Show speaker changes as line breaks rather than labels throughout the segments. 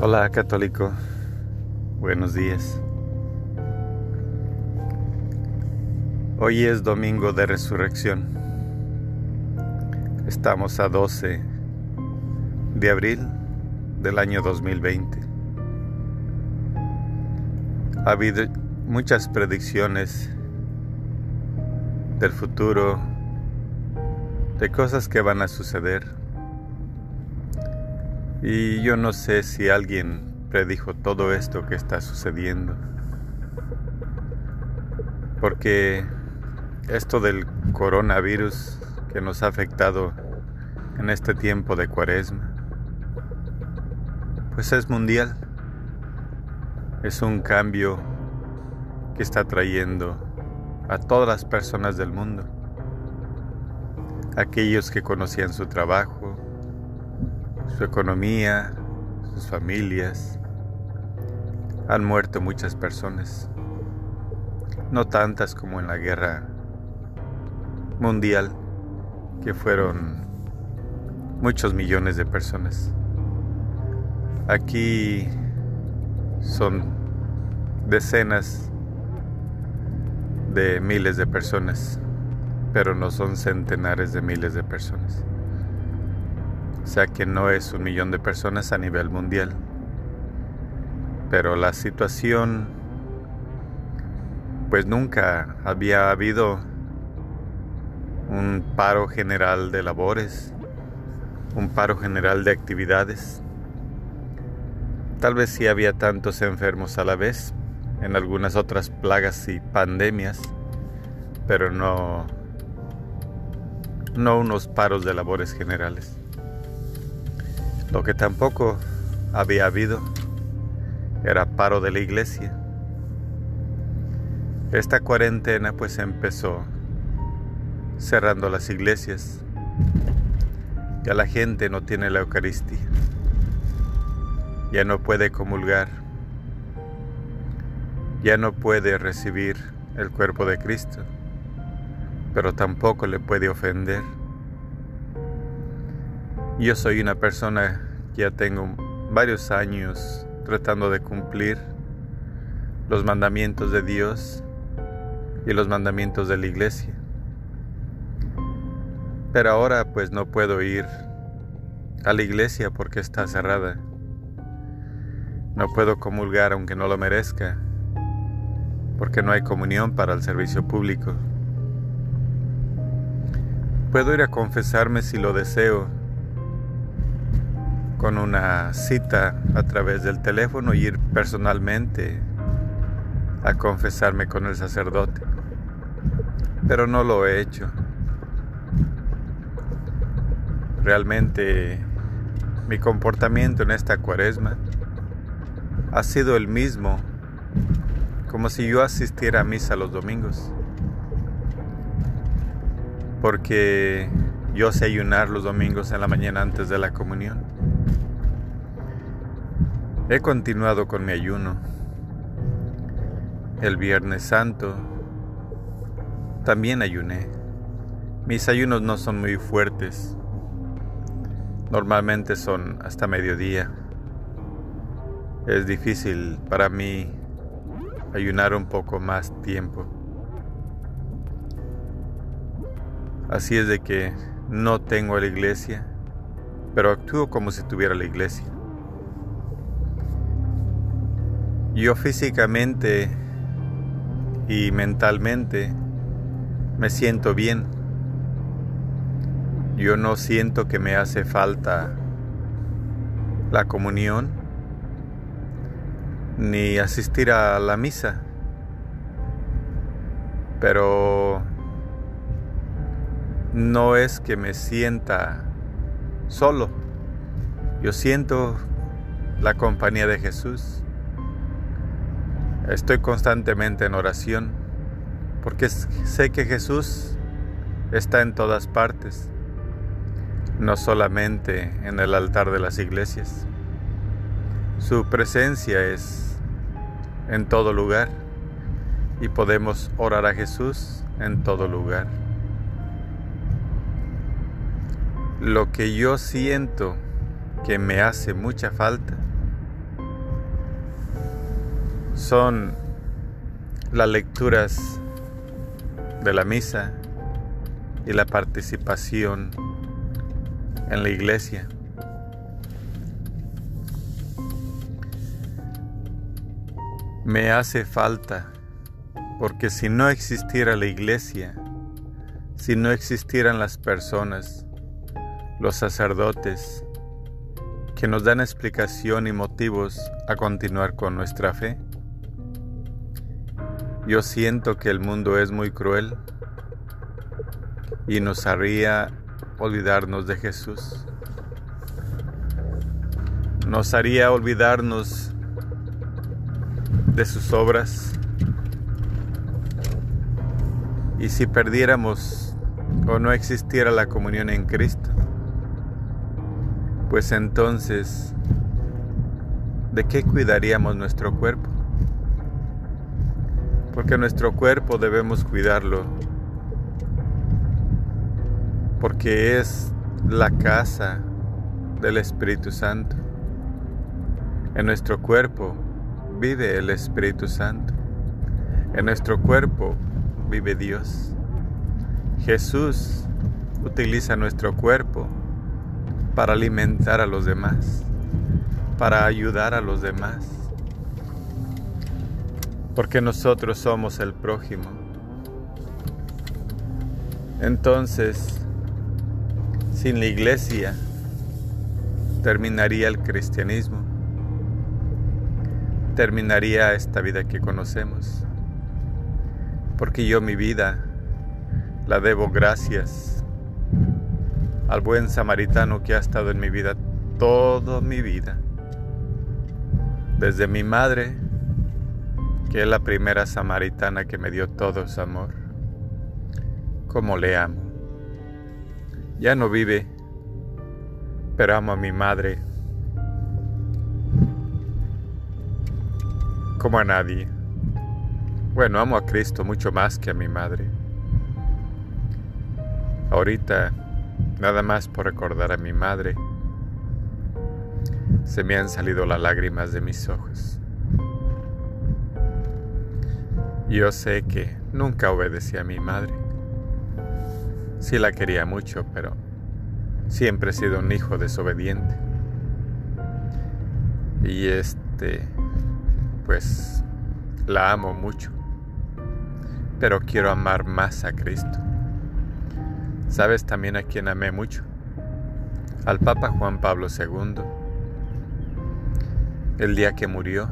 Hola católico, buenos días. Hoy es domingo de resurrección. Estamos a 12 de abril del año 2020. Ha habido muchas predicciones del futuro, de cosas que van a suceder. Y yo no sé si alguien predijo todo esto que está sucediendo. Porque esto del coronavirus que nos ha afectado en este tiempo de cuaresma, pues es mundial. Es un cambio que está trayendo a todas las personas del mundo. Aquellos que conocían su trabajo, su economía, sus familias. Han muerto muchas personas, no tantas como en la guerra mundial, que fueron muchos millones de personas. Aquí son decenas de miles de personas, pero no son centenares de miles de personas. O sea que no es un millón de personas a nivel mundial. Pero la situación, pues nunca había habido un paro general de labores, un paro general de actividades. Tal vez sí había tantos enfermos a la vez en algunas otras plagas y pandemias, pero no, no unos paros de labores generales. Lo que tampoco había habido era paro de la iglesia. Esta cuarentena pues empezó cerrando las iglesias. Ya la gente no tiene la Eucaristía. Ya no puede comulgar. Ya no puede recibir el cuerpo de Cristo. Pero tampoco le puede ofender. Yo soy una persona ya tengo varios años tratando de cumplir los mandamientos de Dios y los mandamientos de la iglesia. Pero ahora pues no puedo ir a la iglesia porque está cerrada. No puedo comulgar aunque no lo merezca, porque no hay comunión para el servicio público. Puedo ir a confesarme si lo deseo, con una cita a través del teléfono y ir personalmente a confesarme con el sacerdote. Pero no lo he hecho. Realmente mi comportamiento en esta cuaresma ha sido el mismo como si yo asistiera a misa los domingos. Porque yo sé ayunar los domingos en la mañana antes de la comunión. He continuado con mi ayuno. El Viernes Santo también ayuné. Mis ayunos no son muy fuertes. Normalmente son hasta mediodía. Es difícil para mí ayunar un poco más tiempo. Así es de que no tengo la iglesia, pero actúo como si tuviera la iglesia. Yo físicamente y mentalmente me siento bien. Yo no siento que me hace falta la comunión ni asistir a la misa. Pero no es que me sienta solo. Yo siento la compañía de Jesús. Estoy constantemente en oración porque sé que Jesús está en todas partes, no solamente en el altar de las iglesias. Su presencia es en todo lugar y podemos orar a Jesús en todo lugar. Lo que yo siento que me hace mucha falta son las lecturas de la misa y la participación en la iglesia. Me hace falta porque si no existiera la iglesia, si no existieran las personas, los sacerdotes, que nos dan explicación y motivos a continuar con nuestra fe, yo siento que el mundo es muy cruel y nos haría olvidarnos de Jesús. Nos haría olvidarnos de sus obras. Y si perdiéramos o no existiera la comunión en Cristo, pues entonces, ¿de qué cuidaríamos nuestro cuerpo? Porque nuestro cuerpo debemos cuidarlo, porque es la casa del Espíritu Santo. En nuestro cuerpo vive el Espíritu Santo. En nuestro cuerpo vive Dios. Jesús utiliza nuestro cuerpo para alimentar a los demás, para ayudar a los demás, porque nosotros somos el prójimo. Entonces, sin la iglesia, terminaría el cristianismo terminaría esta vida que conocemos. Porque yo mi vida la debo gracias al buen samaritano que ha estado en mi vida toda mi vida. Desde mi madre, que es la primera samaritana que me dio todo su amor. Como le amo. Ya no vive, pero amo a mi madre como a nadie. Bueno, amo a Cristo mucho más que a mi madre. Ahorita, nada más por recordar a mi madre, se me han salido las lágrimas de mis ojos. Yo sé que nunca obedecí a mi madre. Sí la quería mucho, pero siempre he sido un hijo desobediente. Y este pues la amo mucho, pero quiero amar más a Cristo. ¿Sabes también a quien amé mucho? Al Papa Juan Pablo II. El día que murió,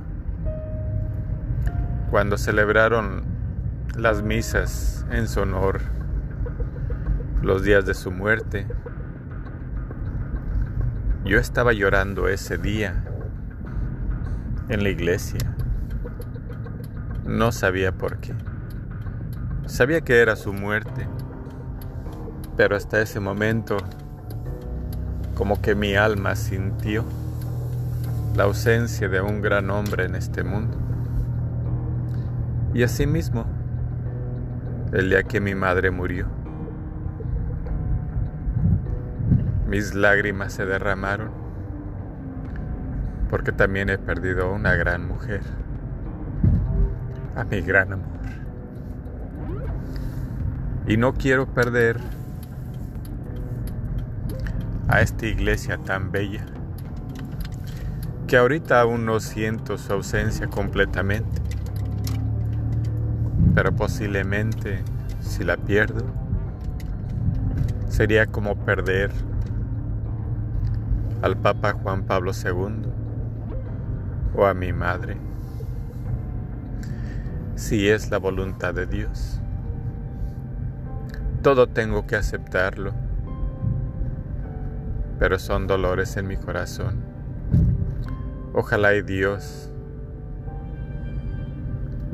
cuando celebraron las misas en su honor, los días de su muerte, yo estaba llorando ese día en la iglesia. No sabía por qué. Sabía que era su muerte, pero hasta ese momento como que mi alma sintió la ausencia de un gran hombre en este mundo. Y asimismo, el día que mi madre murió, mis lágrimas se derramaron porque también he perdido una gran mujer a mi gran amor. Y no quiero perder a esta iglesia tan bella, que ahorita aún no siento su ausencia completamente, pero posiblemente si la pierdo, sería como perder al Papa Juan Pablo II o a mi madre si es la voluntad de Dios. Todo tengo que aceptarlo, pero son dolores en mi corazón. Ojalá y Dios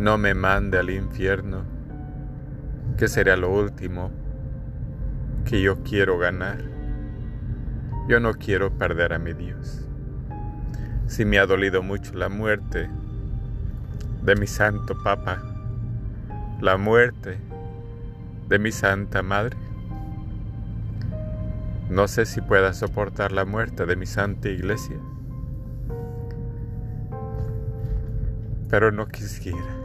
no me mande al infierno, que sería lo último que yo quiero ganar. Yo no quiero perder a mi Dios. Si me ha dolido mucho la muerte de mi Santo Papa, la muerte de mi Santa Madre. No sé si pueda soportar la muerte de mi Santa Iglesia. pero no quisiera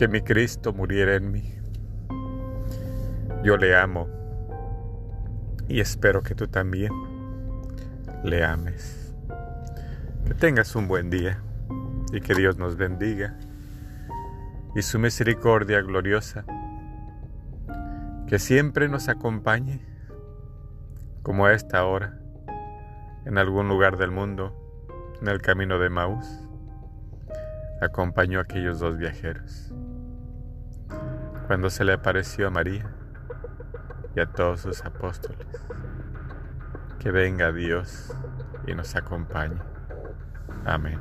que mi Cristo muriera en mí. Yo le amo y espero que tú también le ames. Que tengas un buen día y que Dios nos bendiga y su misericordia gloriosa que siempre nos acompañe como a esta hora en algún lugar del mundo en el camino de Maús acompañó a aquellos dos viajeros cuando se le apareció a María y a todos sus apóstoles. Que venga Dios y nos acompañe. Amén